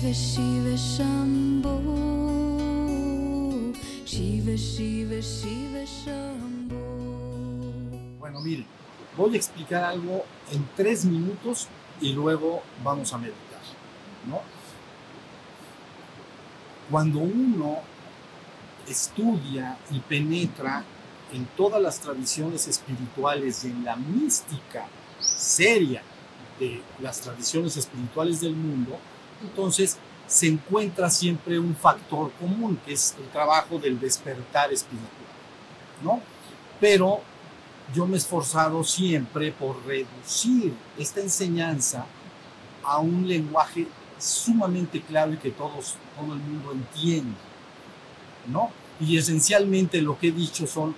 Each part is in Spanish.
Shiva Shiva Shiva Shiva Shiva Bueno, miren, voy a explicar algo en tres minutos y luego vamos a meditar, ¿no? Cuando uno estudia y penetra en todas las tradiciones espirituales y en la mística seria de las tradiciones espirituales del mundo, entonces se encuentra siempre un factor común, que es el trabajo del despertar espiritual, ¿no? Pero yo me he esforzado siempre por reducir esta enseñanza a un lenguaje sumamente claro y que todos, todo el mundo entiende, ¿no? Y esencialmente lo que he dicho son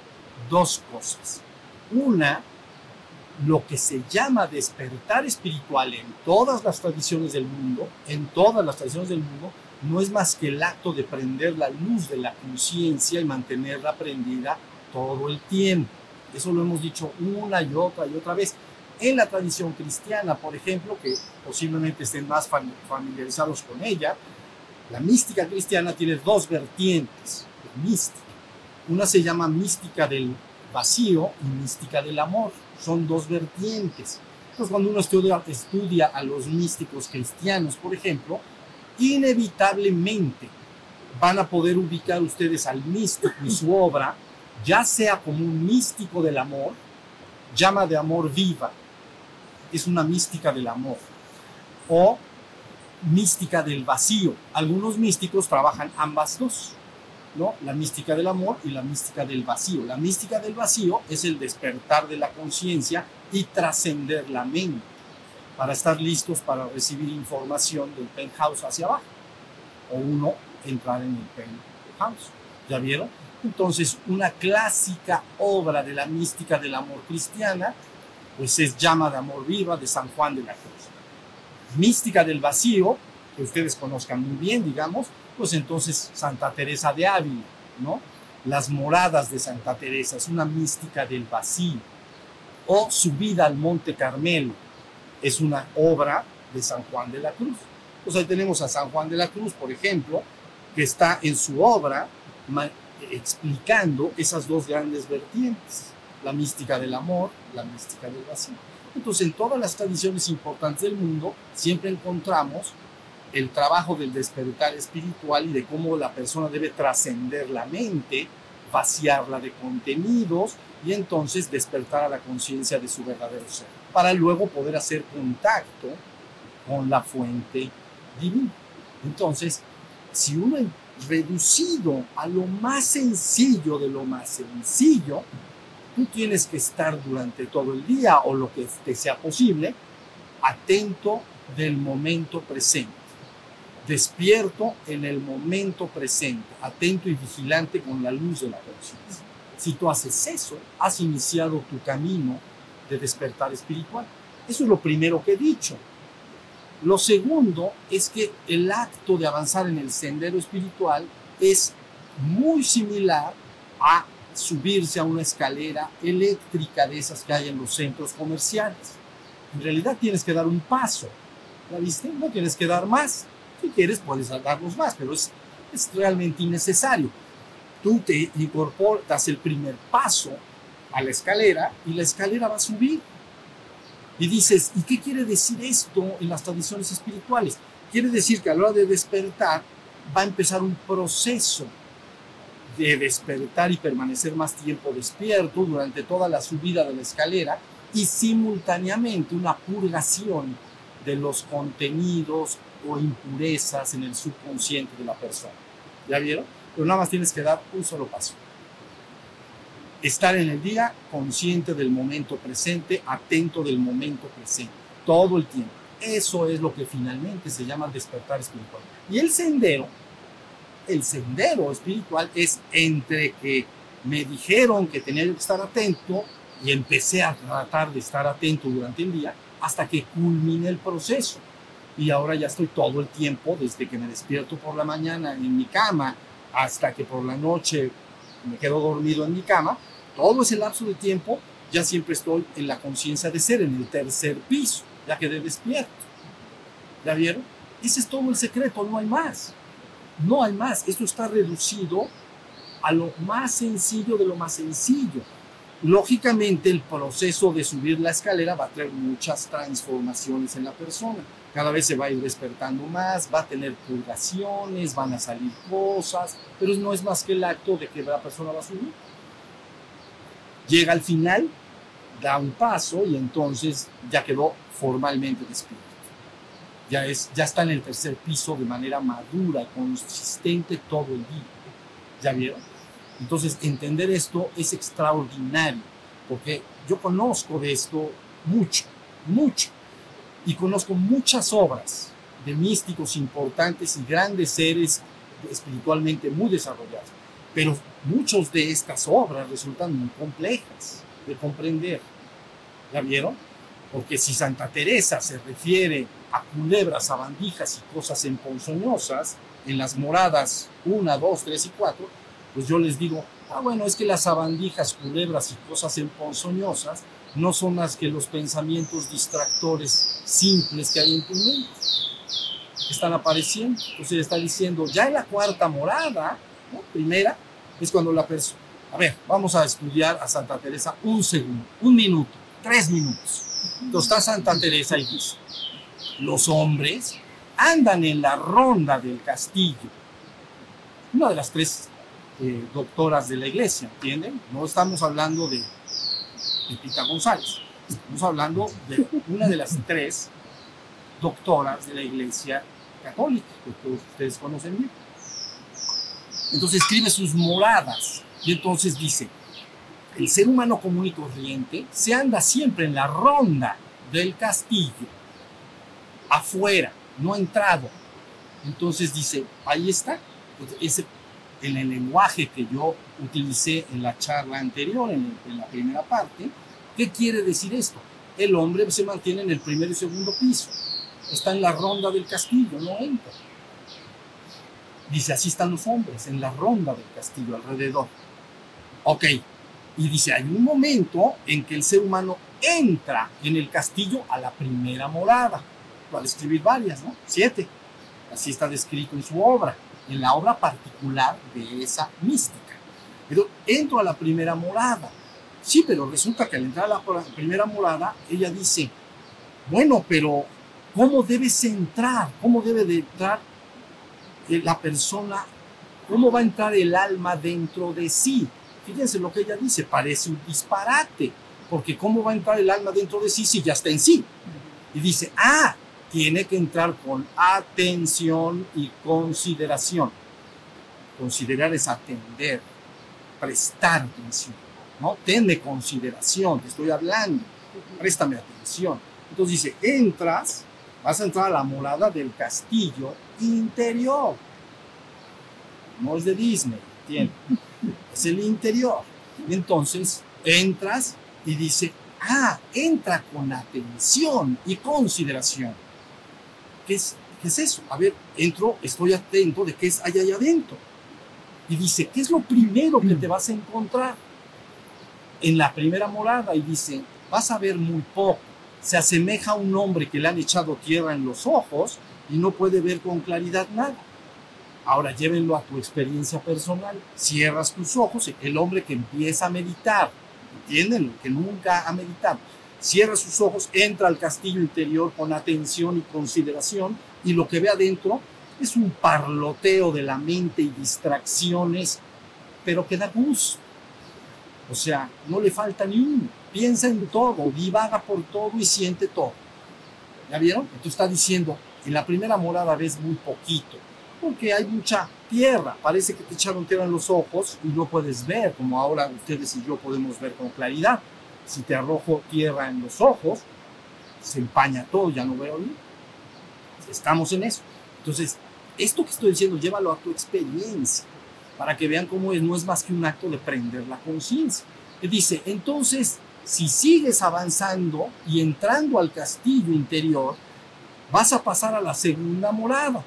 dos cosas. Una, lo que se llama despertar espiritual en todas las tradiciones del mundo, en todas las tradiciones del mundo, no es más que el acto de prender la luz de la conciencia y mantenerla prendida todo el tiempo. Eso lo hemos dicho una y otra y otra vez. En la tradición cristiana, por ejemplo, que posiblemente estén más familiarizados con ella, la mística cristiana tiene dos vertientes, mística. Una se llama mística del vacío y mística del amor. Son dos vertientes. Entonces, cuando uno estudia, estudia a los místicos cristianos, por ejemplo, inevitablemente van a poder ubicar ustedes al místico y su obra, ya sea como un místico del amor, llama de amor viva, es una mística del amor, o mística del vacío. Algunos místicos trabajan ambas dos. ¿No? La mística del amor y la mística del vacío. La mística del vacío es el despertar de la conciencia y trascender la mente para estar listos para recibir información del penthouse hacia abajo o uno entrar en el penthouse. ¿Ya vieron? Entonces, una clásica obra de la mística del amor cristiana, pues es Llama de Amor Viva de San Juan de la Cruz. Mística del vacío, que ustedes conozcan muy bien, digamos, pues entonces Santa Teresa de Ávila, ¿no? Las moradas de Santa Teresa, es una mística del vacío. O Subida al Monte Carmelo, es una obra de San Juan de la Cruz. Pues ahí tenemos a San Juan de la Cruz, por ejemplo, que está en su obra explicando esas dos grandes vertientes, la mística del amor, la mística del vacío. Entonces, en todas las tradiciones importantes del mundo, siempre encontramos el trabajo del despertar espiritual y de cómo la persona debe trascender la mente, vaciarla de contenidos y entonces despertar a la conciencia de su verdadero ser, para luego poder hacer contacto con la fuente divina. Entonces, si uno es reducido a lo más sencillo de lo más sencillo, tú tienes que estar durante todo el día o lo que te sea posible, atento del momento presente despierto en el momento presente, atento y vigilante con la luz de la conciencia. Si tú haces eso, has iniciado tu camino de despertar espiritual. Eso es lo primero que he dicho. Lo segundo es que el acto de avanzar en el sendero espiritual es muy similar a subirse a una escalera eléctrica de esas que hay en los centros comerciales. En realidad tienes que dar un paso. ¿La viste? No tienes que dar más. Quieres, puedes darnos más, pero es, es realmente innecesario. Tú te incorporas el primer paso a la escalera y la escalera va a subir. Y dices, ¿y qué quiere decir esto en las tradiciones espirituales? Quiere decir que a la hora de despertar va a empezar un proceso de despertar y permanecer más tiempo despierto durante toda la subida de la escalera y simultáneamente una purgación de los contenidos o impurezas en el subconsciente de la persona. ¿Ya vieron? Pero nada más tienes que dar un solo paso. Estar en el día consciente del momento presente, atento del momento presente, todo el tiempo. Eso es lo que finalmente se llama despertar espiritual. Y el sendero, el sendero espiritual es entre que me dijeron que tenía que estar atento y empecé a tratar de estar atento durante el día hasta que culmine el proceso y ahora ya estoy todo el tiempo, desde que me despierto por la mañana en mi cama hasta que por la noche me quedo dormido en mi cama, todo ese lapso de tiempo ya siempre estoy en la conciencia de ser, en el tercer piso, ya quedé despierto. ¿Ya vieron? ese es todo el secreto, no hay más. No hay más. Esto está reducido a lo más sencillo de lo más sencillo. Lógicamente, el proceso de subir la escalera va a traer muchas transformaciones en la persona. Cada vez se va a ir despertando más, va a tener purgaciones, van a salir cosas, pero no es más que el acto de que la persona va a subir. Llega al final, da un paso y entonces ya quedó formalmente despierto. Ya, es, ya está en el tercer piso de manera madura, consistente todo el día. ¿Ya vieron? Entonces, entender esto es extraordinario, porque yo conozco de esto mucho, mucho, y conozco muchas obras de místicos importantes y grandes seres espiritualmente muy desarrollados, pero muchas de estas obras resultan muy complejas de comprender. ¿Ya vieron? Porque si Santa Teresa se refiere a culebras, sabandijas y cosas emponzoñosas en las moradas 1, 2, 3 y 4, pues yo les digo, ah, bueno, es que las sabandijas, culebras y cosas emponzoñosas no son más que los pensamientos distractores simples que hay en tu mente. Están apareciendo. Entonces está diciendo, ya en la cuarta morada, primera, es cuando la persona... A ver, vamos a estudiar a Santa Teresa un segundo, un minuto, tres minutos. Entonces está Santa Teresa y dice, los hombres andan en la ronda del castillo. Una de las tres eh, doctoras de la iglesia, ¿entienden? No estamos hablando de, de Pita González, estamos hablando de una de las tres doctoras de la iglesia católica, que todos ustedes conocen bien. Entonces escribe sus moradas y entonces dice, el ser humano común y corriente se anda siempre en la ronda del castillo, afuera, no entrado. Entonces dice, ahí está, ese en el lenguaje que yo utilicé en la charla anterior, en, en, la primera parte, ¿qué quiere decir esto? El hombre se mantiene en el primer y segundo piso, está en la ronda del castillo, no entra. Dice, así están los hombres, en la ronda del castillo, alrededor. Ok, y dice, hay un momento en que el ser humano entra en el castillo a la primera morada. Va a describir varias, ¿no? Siete. Así está descrito en su obra en la obra particular de esa mística. Pero entro a la primera morada. Sí, pero resulta que al entrar a la primera morada, ella dice, bueno, pero ¿cómo debes entrar? ¿Cómo debe de entrar la persona? ¿Cómo va a entrar el alma dentro de sí? Fíjense lo que ella dice, parece un disparate, porque ¿cómo va a entrar el alma dentro de sí si ya está en sí? Y dice, ah, tiene que entrar con atención y consideración. Considerar es atender, prestar atención, ¿no? Tenme consideración, te estoy hablando, préstame atención. Entonces dice, entras, vas a entrar a la morada del castillo interior. No es de Disney, ¿entiendes? Es el interior. Entonces, entras y dice, ah, entra con atención y consideración. ¿Qué es, ¿qué es eso? A ver, entro, estoy atento de qué es allá allá adentro. Y dice, ¿qué es lo primero que te vas a encontrar? En la primera morada, y dice, vas a ver muy poco. Se asemeja a un hombre que le han echado tierra en los ojos y no puede ver con claridad nada. Ahora llévenlo a tu experiencia personal. Cierras tus ojos, el hombre que empieza a meditar, ¿entienden? Que nunca ha meditado cierra sus ojos, entra al castillo interior con atención y consideración y lo que ve adentro es un parloteo de la mente y distracciones, pero que da gusto. O sea, no le falta ni uno. Piensa en todo, divaga por todo y siente todo. ¿Ya vieron? Entonces está diciendo, en la primera morada ves muy poquito, porque hay mucha tierra. Parece que te echaron tierra en los ojos y no puedes ver, como ahora ustedes y yo podemos ver con claridad si te arrojo tierra en los ojos, se empaña todo, ya no veo bien. Estamos en eso. Entonces, esto que estoy diciendo, llévalo a tu experiencia, para que vean cómo es, no es más que un acto de prender la conciencia. Dice, entonces, si sigues avanzando y entrando al castillo interior, vas a pasar a la segunda morada.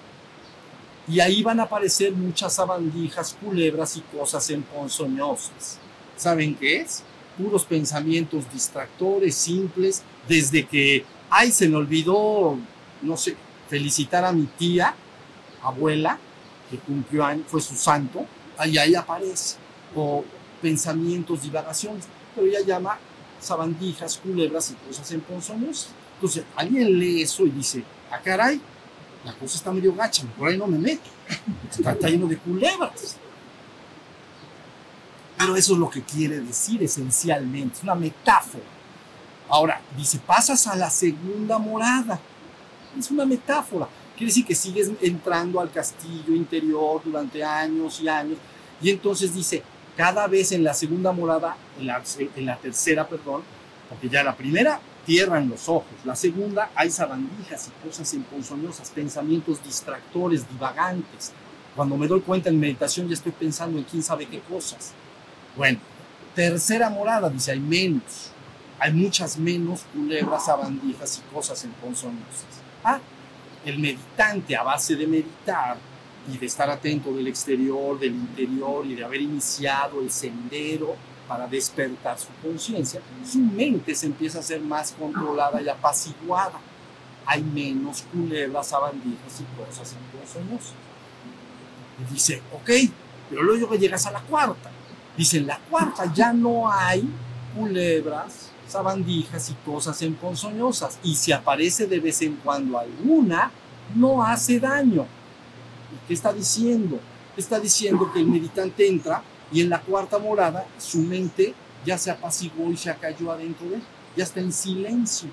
Y ahí van a aparecer muchas sabandijas, culebras y cosas emponzoñosas. ¿Saben qué es? Puros pensamientos distractores, simples, desde que, ay, se me olvidó, no sé, felicitar a mi tía, abuela, que cumplió años, fue su santo, ahí, ahí aparece, o pensamientos, divagaciones, pero ella llama sabandijas, culebras y cosas en ponzoños. Entonces, alguien lee eso y dice, ah, caray, la cosa está medio gacha, por ahí no me meto, está lleno de culebras. Pero eso es lo que quiere decir esencialmente, es una metáfora. Ahora, dice, pasas a la segunda morada. Es una metáfora. Quiere decir que sigues entrando al castillo interior durante años y años. Y entonces dice, cada vez en la segunda morada, en la, en la tercera, perdón, porque ya la primera tierran los ojos, la segunda hay sabandijas y cosas emponzoñosas, pensamientos distractores, divagantes. Cuando me doy cuenta en meditación ya estoy pensando en quién sabe qué cosas. Bueno, tercera morada, dice, hay menos, hay muchas menos culebras, sabandijas y cosas emponzoñosas. Ah, el meditante a base de meditar y de estar atento del exterior, del interior y de haber iniciado el sendero para despertar su conciencia, su mente se empieza a ser más controlada y apaciguada. Hay menos culebras, sabandijas y cosas emponzoñosas. Y dice, ok, pero luego llegas a la cuarta. Dice, la cuarta ya no hay culebras, sabandijas y cosas emponzoñosas. Y si aparece de vez en cuando alguna, no hace daño. ¿Y qué está diciendo? Está diciendo que el meditante entra y en la cuarta morada su mente ya se apaciguó y se cayó adentro de él, ya está en silencio.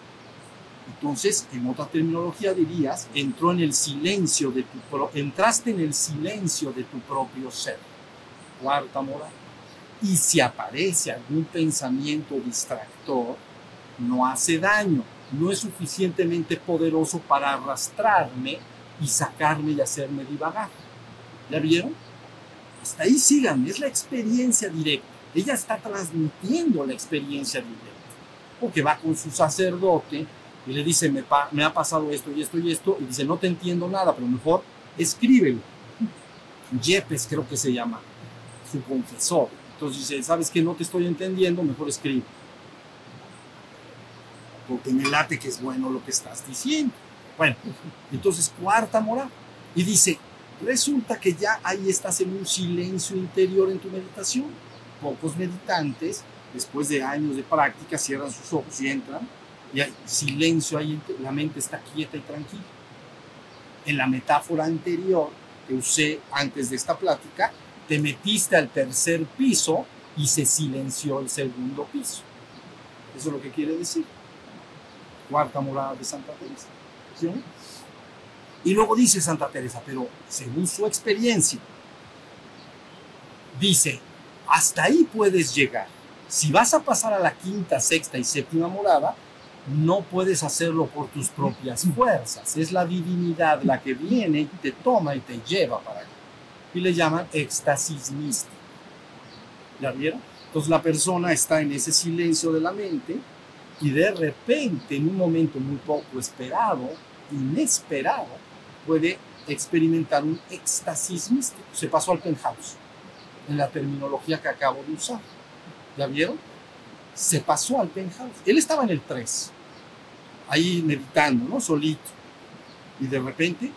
Entonces, en otra terminología dirías, entró en el silencio de tu pro, entraste en el silencio de tu propio ser. Cuarta morada. Y si aparece algún pensamiento distractor, no hace daño, no es suficientemente poderoso para arrastrarme y sacarme y hacerme divagar. ¿Ya vieron? Hasta ahí sigan, es la experiencia directa. Ella está transmitiendo la experiencia directa. Porque va con su sacerdote y le dice, me, pa me ha pasado esto y esto y esto, y dice, no te entiendo nada, pero mejor escríbelo. Yepes creo que se llama, su confesor. Entonces dice, ¿sabes que no te estoy entendiendo? Mejor escribe. Porque me late que es bueno lo que estás diciendo. Bueno, entonces cuarta moral. Y dice, resulta que ya ahí estás en un silencio interior en tu meditación. Pocos meditantes, después de años de práctica, cierran sus ojos y entran. Y hay silencio ahí, la mente está quieta y tranquila. En la metáfora anterior que usé antes de esta plática, te metiste al tercer piso y se silenció el segundo piso. Eso es lo que quiere decir. Cuarta morada de Santa Teresa. ¿Sí? Y luego dice Santa Teresa, pero según su experiencia, dice, hasta ahí puedes llegar. Si vas a pasar a la quinta, sexta y séptima morada, no puedes hacerlo por tus propias fuerzas. Es la divinidad la que viene y te toma y te lleva para allá. Y le llaman éxtasis místico. ¿Ya vieron? Entonces la persona está en ese silencio de la mente y de repente, en un momento muy poco esperado, inesperado, puede experimentar un éxtasis místico. Se pasó al penthouse, en la terminología que acabo de usar. ¿Ya vieron? Se pasó al penthouse. Él estaba en el 3, ahí meditando, ¿no? Solito. Y de repente,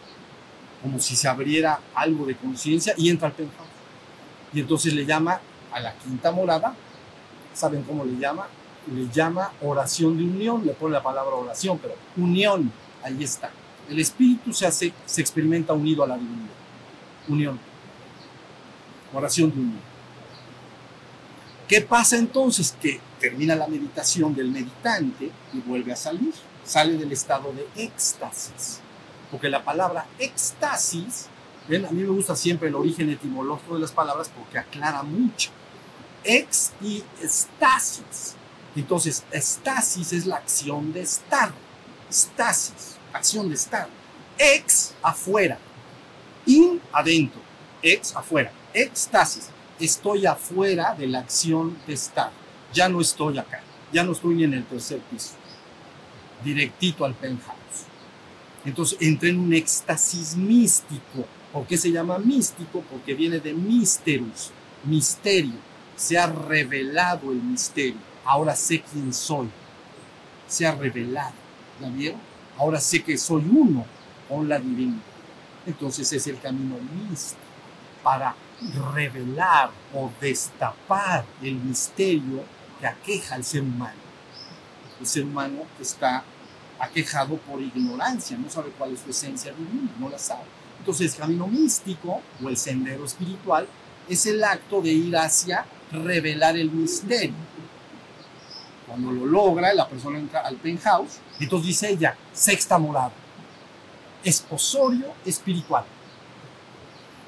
como si se abriera algo de conciencia, y entra al penthouse. Y entonces le llama a la quinta morada, ¿saben cómo le llama? Le llama oración de unión, le pone la palabra oración, pero unión, ahí está. El espíritu se hace, se experimenta unido a la divinidad. Unión. Oración de unión. ¿Qué pasa entonces? Que termina la meditación del meditante y vuelve a salir. Sale del estado de éxtasis. Porque la palabra éxtasis, a mí me gusta siempre el origen etimológico de las palabras porque aclara mucho. Ex y estasis. Entonces, estasis es la acción de estar. Estasis, acción de estar. Ex, afuera. In, adentro. Ex, afuera. Éxtasis estoy afuera de la acción de estar. Ya no estoy acá, ya no estoy en el tercer piso, directito al penthouse. Entonces entré en un éxtasis místico. ¿Por qué se llama místico? Porque viene de misterus, misterio. Se ha revelado el misterio. Ahora sé quién soy. Se ha revelado. ¿Ya? Ahora sé que soy uno con la divinidad. Entonces es el camino místico para revelar o destapar el misterio que aqueja al ser humano. El ser humano está aquejado por ignorancia, no sabe cuál es su esencia divina, no la sabe. Entonces el camino místico o el sendero espiritual es el acto de ir hacia revelar el misterio. Cuando lo logra, la persona entra al penthouse, entonces dice ella, sexta morada, esposorio espiritual.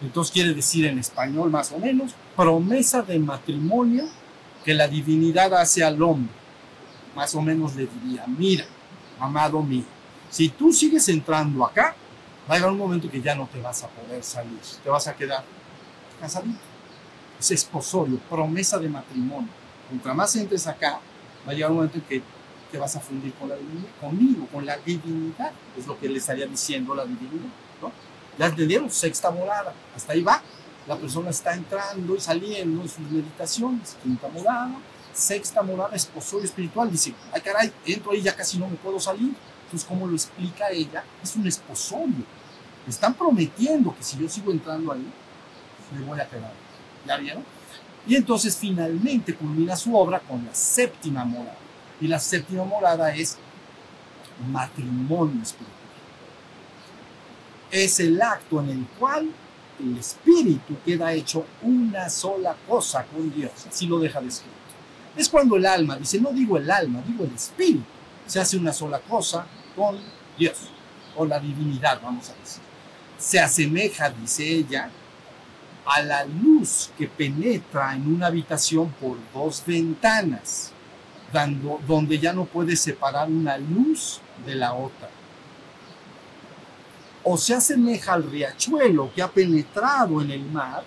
Entonces quiere decir en español más o menos, promesa de matrimonio que la divinidad hace al hombre. Más o menos le diría, mira, amado mío, si tú sigues entrando acá, va a llegar un momento que ya no te vas a poder salir, te vas a quedar casadito. Es esposorio, promesa de matrimonio. Contra más entres acá, va a llegar un momento en que te vas a fundir con la divinidad, conmigo, con la divinidad, es lo que le estaría diciendo la divinidad, ¿no? Ya entendieron, sexta morada, hasta ahí va. La persona está entrando y saliendo en sus meditaciones, quinta morada, sexta morada, esposorio espiritual, dice, ay caray, entro ahí, ya casi no me puedo salir. Entonces, ¿cómo lo explica ella? Es un esposorio. Me están prometiendo que si yo sigo entrando ahí, me voy a quedar. ¿Ya vieron? Y entonces finalmente culmina su obra con la séptima morada. Y la séptima morada es matrimonio espiritual. Es el acto en el cual el espíritu queda hecho una sola cosa con Dios. Así lo deja descrito. Es cuando el alma, dice, no digo el alma, digo el espíritu, se hace una sola cosa con Dios, o la divinidad, vamos a decir. Se asemeja, dice ella, a la luz que penetra en una habitación por dos ventanas, dando, donde ya no puede separar una luz de la otra. O se asemeja al riachuelo que ha penetrado en el mar,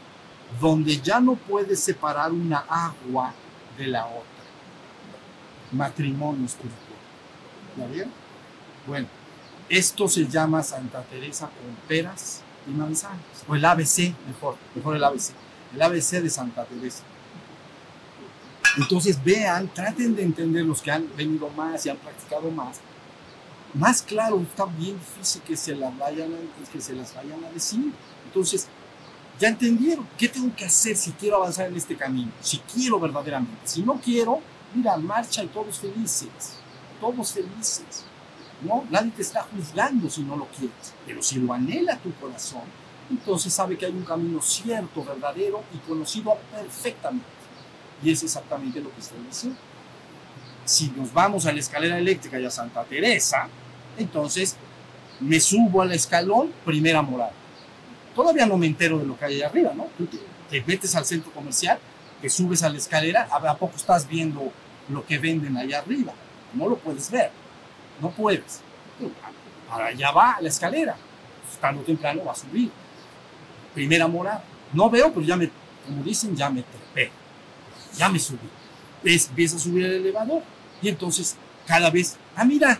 donde ya no puede separar una agua de la otra. Matrimonio espiritual. ¿Ya bien? Bueno, esto se llama Santa Teresa con peras y manzanas. O el ABC, mejor, mejor el ABC. El ABC de Santa Teresa. Entonces vean, traten de entender los que han venido más y han practicado más. Más claro, está bien difícil que se las vayan a, que se las vayan a decir. Entonces, ya entendieron qué tengo que hacer si quiero avanzar en este camino, si quiero verdaderamente. Si no quiero, mira, marcha y todos felices, todos felices. ¿no? Nadie te está juzgando si no lo quieres, pero si lo anhela tu corazón, entonces sabe que hay un camino cierto, verdadero y conocido perfectamente. Y es exactamente lo que estoy diciendo. Si nos vamos a la escalera eléctrica y a Santa Teresa, entonces me subo al escalón, primera morada. Todavía no me entero de lo que hay allá arriba, ¿no? Tú te, te metes al centro comercial, te subes a la escalera, ¿a poco estás viendo lo que venden allá arriba? No lo puedes ver no puedes. Para allá va la escalera. Tarde o temprano va a subir. Primera morada. No veo, pero ya me, como dicen, ya me trepé. Ya me subí. Empieza a subir el elevador. Y entonces, cada vez, ah, mira,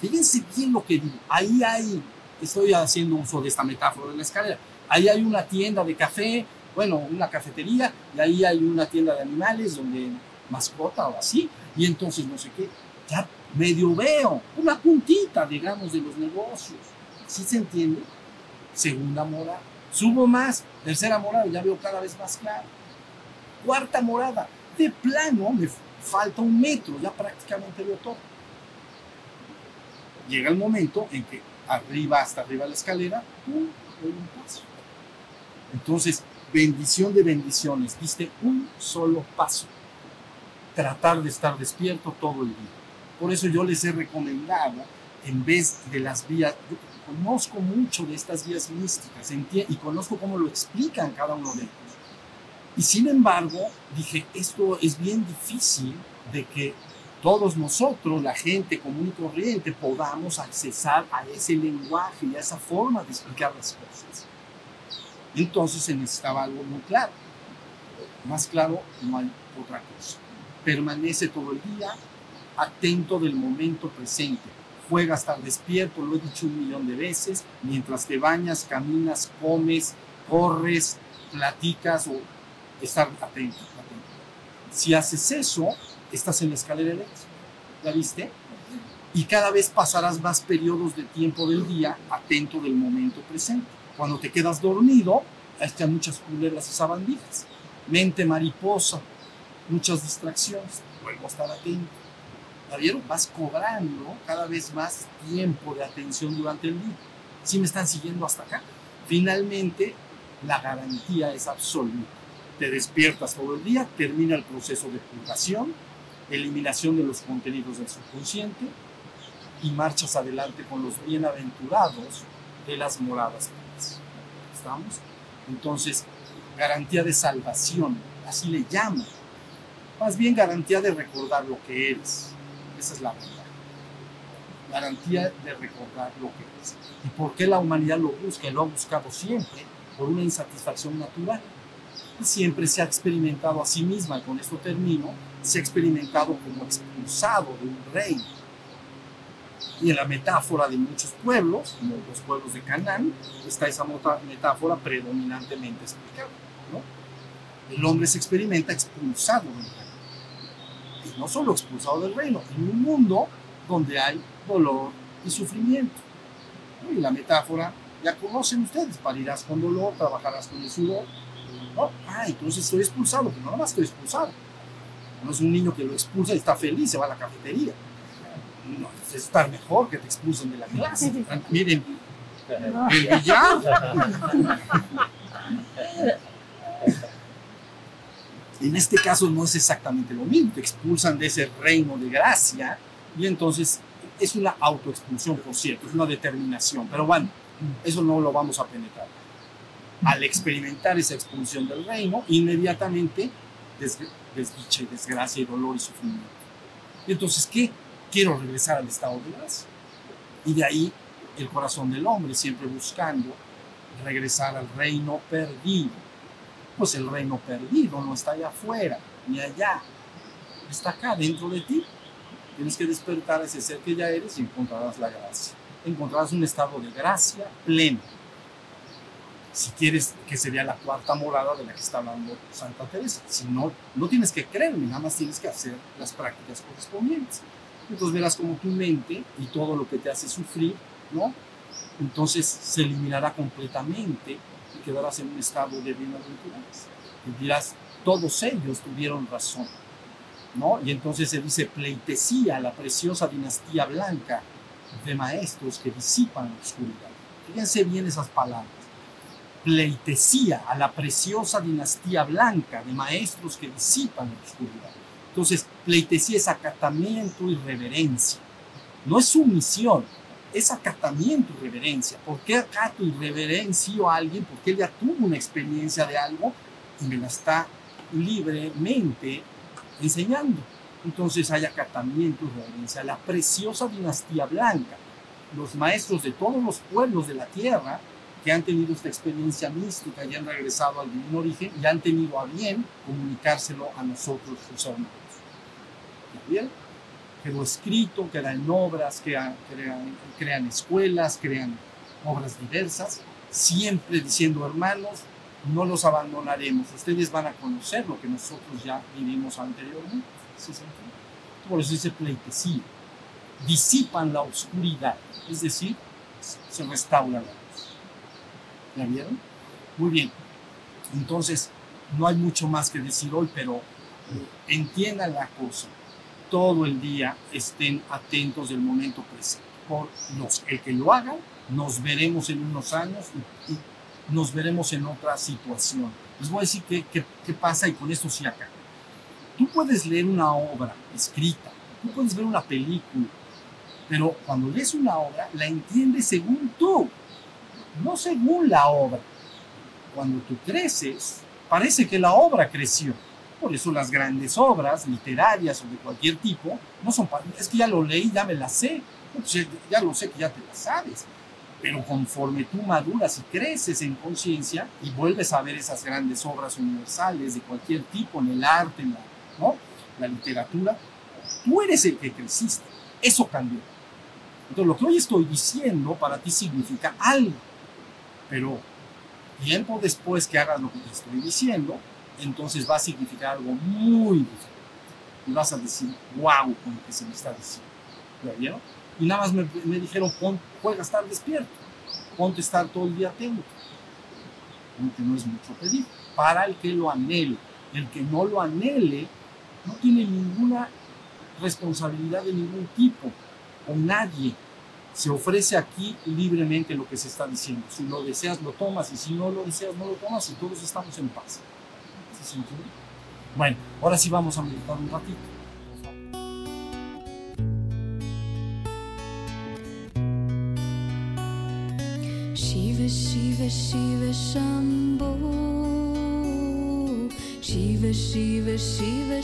fíjense bien lo que digo. Ahí hay, estoy haciendo uso de esta metáfora de la escalera. Ahí hay una tienda de café, bueno, una cafetería, y ahí hay una tienda de animales donde mascota o así, y entonces no sé qué. Ya medio veo, una puntita, digamos, de los negocios. ¿Sí se entiende? Segunda morada. Subo más, tercera morada, ya veo cada vez más claro. Cuarta morada, de plano me falta un metro, ya prácticamente veo todo. Llega el momento en que arriba, hasta arriba de la escalera, un paso. Entonces, bendición de bendiciones, diste un solo paso. Tratar de estar despierto todo el día por eso yo les he recomendado, en vez de las vías, conozco mucho de estas vías místicas y conozco cómo lo explican cada uno de ellos. Y sin embargo, dije, esto es bien difícil de que todos nosotros, la gente común y corriente, podamos accesar a ese lenguaje y a esa forma de explicar las cosas. Entonces se necesitaba algo muy claro. Más claro no hay otra cosa. Permanece todo el día, atento del momento presente. Juega estar despierto, lo he dicho un millón de veces, mientras te bañas, caminas, comes, corres, platicas o estar atento, Si haces eso, estás en la escalera eléctrica. ¿La viste? Y cada vez pasarás más periodos de tiempo del día atento del momento presente. Cuando te quedas dormido, están muchas culebras y sabandijas. Mente mariposa, muchas distracciones. Vuelvo a estar atento. ¿La vieron? Vas cobrando cada vez más tiempo de atención durante el día. ¿Sí me están siguiendo hasta acá? Finalmente, la garantía es absoluta. Te despiertas todo el día, termina el proceso de purgación, eliminación de los contenidos del subconsciente y marchas adelante con los bienaventurados de las moradas ¿Estamos? Entonces, garantía de salvación, así le llaman. Más bien garantía de recordar lo que eres. Esa es la verdad. Garantía de recordar lo que eres. ¿Y por qué la humanidad lo busca? Lo ha buscado siempre por una insatisfacción natural. Siempre se ha experimentado a sí misma, y con esto termino, se ha experimentado como expulsado de un reino. Y en la metáfora de muchos pueblos, como los pueblos de Canaán, está esa metáfora predominantemente explicada. El hombre se experimenta expulsado del reino. Y no solo expulsado del reino, en un mundo donde hay dolor y sufrimiento. Y la metáfora ya conocen ustedes, parirás con dolor, trabajarás con el sudor. Ah, entonces estoy expulsado, pero no nada más estoy expulsado. No es un niño que lo expulsa y está feliz, se va a la cafetería. No, es estar mejor que te expulsen de la clase. Miren, el billar. En este caso no es exactamente lo mismo, te expulsan de ese reino de gracia y entonces es una autoexpulsión, por cierto, es una determinación, pero bueno, eso no lo vamos a penetrar. Al experimentar esa expulsión del reino, inmediatamente desdicha y desgracia y dolor y sufrimiento. Y entonces, ¿qué? Quiero regresar al estado de gracia. Y de ahí el corazón del hombre siempre buscando regresar al reino perdido. Pues el reino perdido no está allá afuera, ni allá, está acá dentro de ti. Tienes que despertar ese ser que ya eres y encontrarás la gracia. Encontrarás un estado de gracia pleno si quieres, que sería la cuarta morada de la que está hablando Santa Teresa. Si no, no tienes que creerme, nada más tienes que hacer las prácticas correspondientes. Entonces verás como tu mente y todo lo que te hace sufrir, ¿no? Entonces se eliminará completamente y quedarás en un estado de bienaventuranza. Y dirás, todos ellos tuvieron razón, ¿no? Y entonces se dice pleitesía, la preciosa dinastía blanca de maestros que disipan la oscuridad. Fíjense bien esas palabras pleitesía a la preciosa dinastía blanca de maestros que disipan la oscuridad. Entonces, pleitesía es acatamiento y reverencia. No es sumisión, es acatamiento y reverencia. ¿Por qué acato y reverencio a alguien? Porque él ya tuvo una experiencia de algo y me la está libremente enseñando. Entonces hay acatamiento y reverencia. La preciosa dinastía blanca, los maestros de todos los pueblos de la tierra, que han tenido esta experiencia mística y han regresado al divino origen y han tenido a bien comunicárselo a nosotros, sus hermanos. bien? Quedó escrito, quedan obras, crean, crean, crean escuelas, crean obras diversas, siempre diciendo, hermanos, no los abandonaremos, ustedes van a conocer lo que nosotros ya vivimos anteriormente. Por eso dice pleitesía. Disipan la oscuridad, es decir, se restaura la ¿Ya vieron? Muy bien. Entonces, no hay mucho más que decir hoy, pero entiendan la cosa. Todo el día estén atentos del momento presente. Por los, el que lo haga, nos veremos en unos años y, nos veremos en otra situación. Les voy a decir qué, qué, qué pasa y con esto sí acá. Tú puedes leer una obra escrita, tú puedes ver una película, pero cuando lees una obra, la entiendes según tú no según la obra. Cuando tú creces, parece que la obra creció. Por eso las grandes obras literarias o de cualquier tipo no son para... Es que ya lo leí, ya me la sé. Pues ya lo sé que ya te la sabes. Pero conforme tú maduras y creces en conciencia y vuelves a ver esas grandes obras universales de cualquier tipo, en el arte, en ¿no? la literatura, tú eres el que creciste. Eso cambió. Entonces lo que hoy estoy diciendo para ti significa algo. Pero tiempo después que hagas lo que te estoy diciendo, entonces va a significar algo muy diferente. Y vas a decir, wow, con lo que se me está diciendo. ¿Ya vieron? Y nada más me, dijeron, pon, juega estar despierto, ponte a estar todo el día atento. Aunque no es mucho pedir. Para el que lo anhele. El que no lo anhele no tiene ninguna responsabilidad de ningún tipo o nadie se ofrece aquí libremente lo que se está diciendo. Si lo deseas, lo tomas, y si no lo deseas, no lo tomas, y todos estamos en paz. Bueno, ahora sí vamos a meditar un ratito. Shiva Shiva Shiva Shiva Shiva